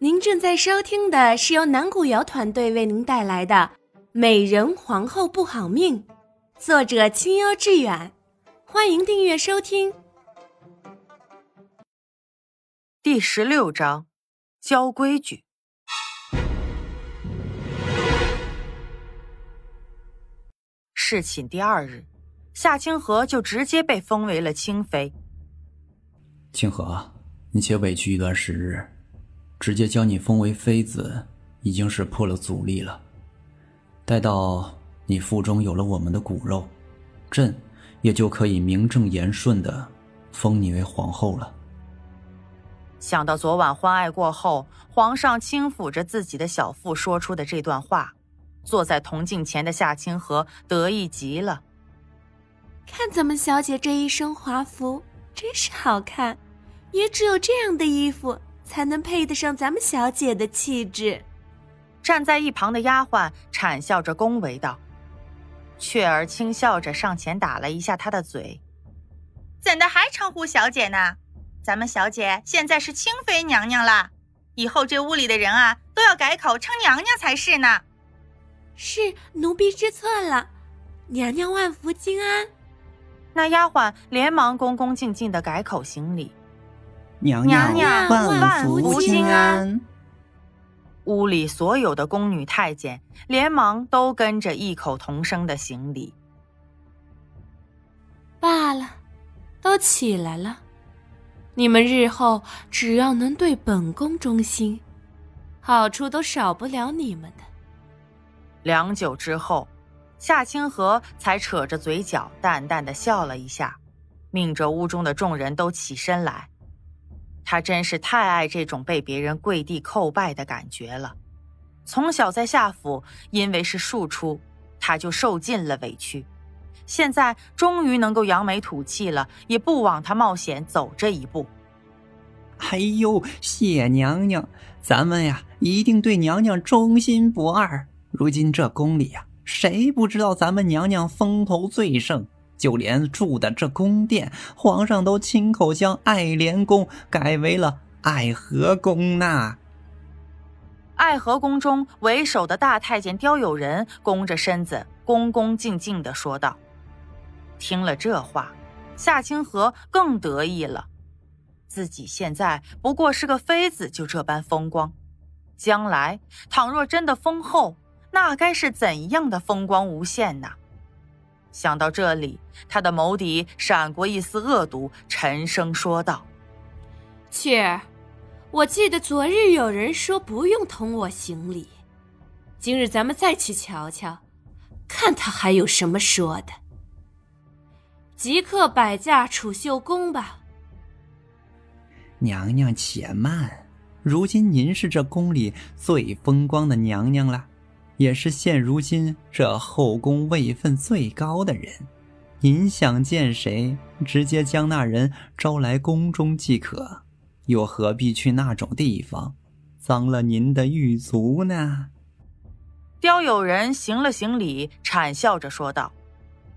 您正在收听的是由南古瑶团队为您带来的《美人皇后不好命》，作者清幽致远，欢迎订阅收听。第十六章，教规矩。侍寝第二日，夏清河就直接被封为了清妃。清河，你且委屈一段时日。直接将你封为妃子，已经是破了阻力了。待到你腹中有了我们的骨肉，朕也就可以名正言顺的封你为皇后了。想到昨晚欢爱过后，皇上轻抚着自己的小腹说出的这段话，坐在铜镜前的夏清河得意极了。看咱们小姐这一身华服，真是好看，也只有这样的衣服。才能配得上咱们小姐的气质。站在一旁的丫鬟谄笑着恭维道：“雀儿轻笑着上前打了一下她的嘴，怎的还称呼小姐呢？咱们小姐现在是清妃娘娘了，以后这屋里的人啊都要改口称娘娘才是呢。”是奴婢知错了，娘娘万福金安。那丫鬟连忙恭恭敬敬的改口行礼。娘娘万福金安！屋里所有的宫女太监连忙都跟着异口同声的行礼。罢了，都起来了。你们日后只要能对本宫忠心，好处都少不了你们的。良久之后，夏清河才扯着嘴角淡淡的笑了一下，命着屋中的众人都起身来。他真是太爱这种被别人跪地叩拜的感觉了。从小在夏府，因为是庶出，他就受尽了委屈。现在终于能够扬眉吐气了，也不枉他冒险走这一步。哎呦，谢娘娘，咱们呀一定对娘娘忠心不二。如今这宫里呀，谁不知道咱们娘娘风头最盛？就连住的这宫殿，皇上都亲口将爱莲宫改为了爱和宫呐。爱和宫中为首的大太监刁有人弓着身子，恭恭敬敬的说道：“听了这话，夏清河更得意了。自己现在不过是个妃子，就这般风光，将来倘若真的封后，那该是怎样的风光无限呐！”想到这里，他的眸底闪过一丝恶毒，沉声说道：“雀儿，我记得昨日有人说不用同我行礼，今日咱们再去瞧瞧，看他还有什么说的。即刻摆驾储秀宫吧。”娘娘且慢，如今您是这宫里最风光的娘娘了。也是现如今这后宫位分最高的人，您想见谁，直接将那人招来宫中即可，又何必去那种地方，脏了您的玉足呢？刁有人行了行礼，谄笑着说道。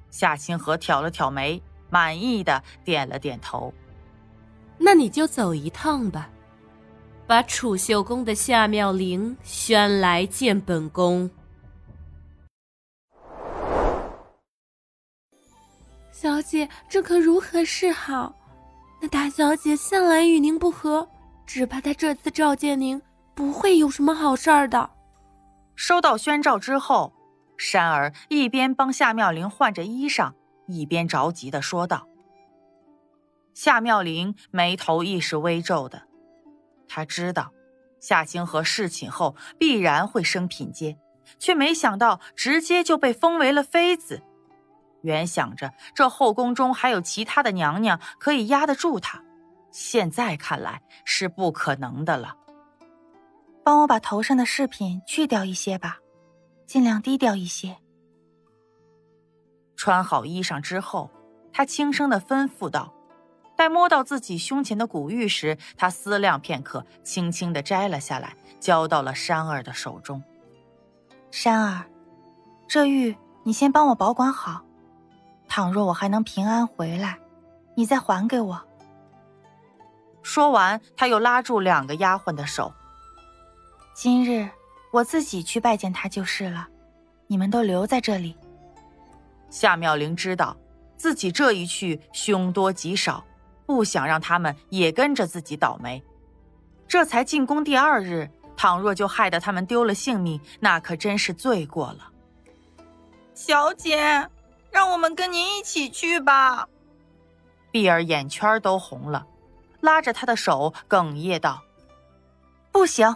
夏清河挑了挑眉，满意的点了点头。那你就走一趟吧。把储秀宫的夏妙玲宣来见本宫。小姐，这可如何是好？那大小姐向来与您不和，只怕她这次召见您，不会有什么好事儿的。收到宣召之后，山儿一边帮夏妙玲换着衣裳，一边着急的说道：“夏妙玲眉头亦是微皱的。”他知道，夏清河侍寝后必然会升品阶，却没想到直接就被封为了妃子。原想着这后宫中还有其他的娘娘可以压得住他，现在看来是不可能的了。帮我把头上的饰品去掉一些吧，尽量低调一些。穿好衣裳之后，他轻声的吩咐道。在摸到自己胸前的古玉时，他思量片刻，轻轻的摘了下来，交到了山儿的手中。山儿，这玉你先帮我保管好，倘若我还能平安回来，你再还给我。说完，他又拉住两个丫鬟的手：“今日我自己去拜见他就是了，你们都留在这里。夏妙玲知道自己这一去凶多吉少，不想让他们也跟着自己倒霉。这才进宫第二日，倘若就害得他们丢了性命，那可真是罪过了。小姐，让我们跟您一起去吧。碧儿眼圈都红了，拉着他的手哽咽道：“不行，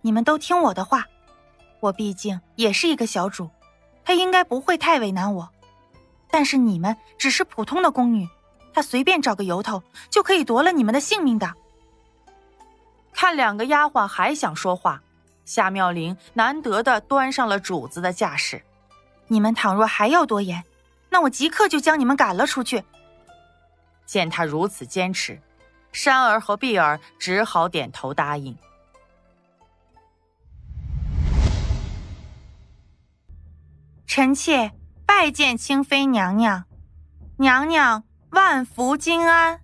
你们都听我的话。我毕竟也是一个小主，他应该不会太为难我。但是你们只是普通的宫女，他随便找个由头就可以夺了你们的性命的。”看两个丫鬟还想说话，夏妙玲难得的端上了主子的架势。你们倘若还要多言，那我即刻就将你们赶了出去。见他如此坚持，山儿和碧儿只好点头答应。臣妾拜见清妃娘娘，娘娘万福金安。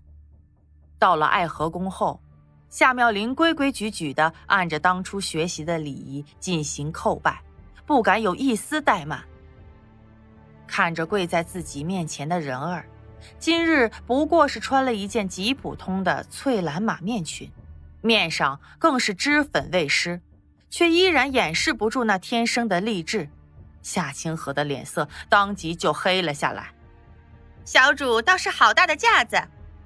到了爱和宫后。夏妙玲规规矩矩的按着当初学习的礼仪进行叩拜，不敢有一丝怠慢。看着跪在自己面前的人儿，今日不过是穿了一件极普通的翠蓝马面裙，面上更是脂粉未施，却依然掩饰不住那天生的丽质。夏清河的脸色当即就黑了下来。小主倒是好大的架子，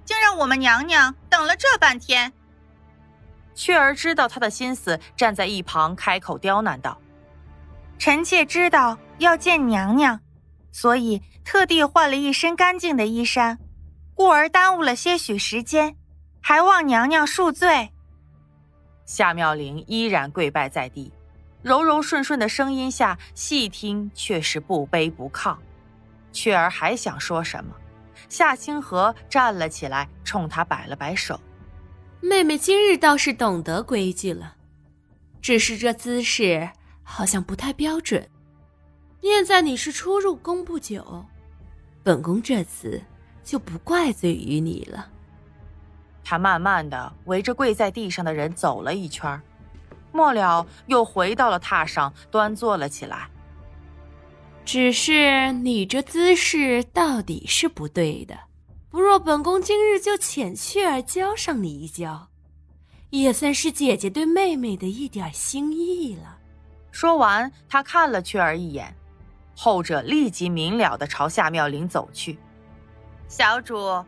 竟让我们娘娘等了这半天。雀儿知道他的心思，站在一旁开口刁难道：“臣妾知道要见娘娘，所以特地换了一身干净的衣衫，故而耽误了些许时间，还望娘娘恕罪。”夏妙玲依然跪拜在地，柔柔顺顺的声音下，细听却是不卑不亢。雀儿还想说什么，夏清河站了起来，冲他摆了摆手。妹妹今日倒是懂得规矩了，只是这姿势好像不太标准。念在你是初入宫不久，本宫这次就不怪罪于你了。他慢慢的围着跪在地上的人走了一圈，末了又回到了榻上，端坐了起来。只是你这姿势到底是不对的。不若本宫今日就遣雀儿教上你一教，也算是姐姐对妹妹的一点心意了。说完，他看了雀儿一眼，后者立即明了的朝夏妙玲走去。小主，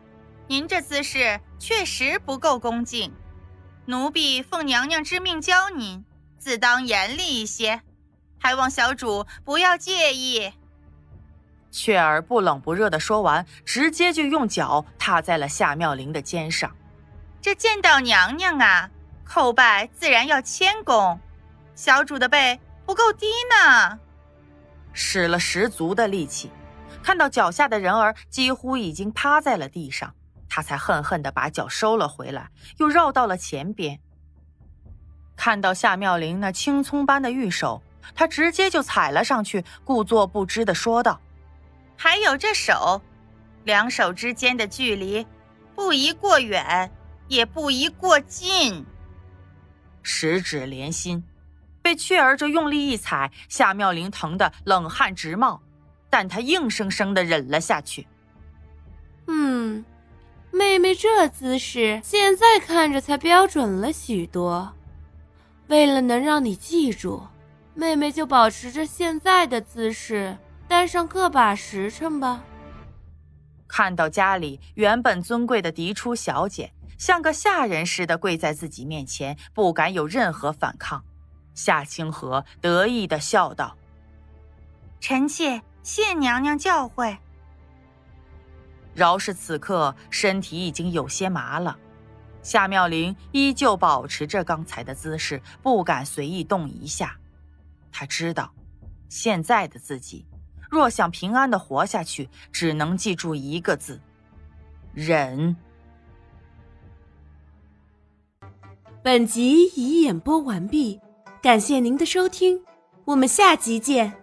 您这姿势确实不够恭敬，奴婢奉娘娘之命教您，自当严厉一些，还望小主不要介意。雀儿不冷不热的说完，直接就用脚踏在了夏妙玲的肩上。这见到娘娘啊，叩拜自然要谦恭。小主的背不够低呢。使了十足的力气，看到脚下的人儿几乎已经趴在了地上，他才恨恨的把脚收了回来，又绕到了前边。看到夏妙玲那青葱般的玉手，他直接就踩了上去，故作不知的说道。还有这手，两手之间的距离，不宜过远，也不宜过近。十指连心，被雀儿这用力一踩，夏妙玲疼得冷汗直冒，但她硬生生的忍了下去。嗯，妹妹这姿势现在看着才标准了许多。为了能让你记住，妹妹就保持着现在的姿势。待上个把时辰吧。看到家里原本尊贵的嫡出小姐，像个下人似的跪在自己面前，不敢有任何反抗。夏清河得意的笑道：“臣妾谢娘娘教诲。”饶是此刻身体已经有些麻了，夏妙玲依旧保持着刚才的姿势，不敢随意动一下。他知道，现在的自己。若想平安的活下去，只能记住一个字：忍。本集已演播完毕，感谢您的收听，我们下集见。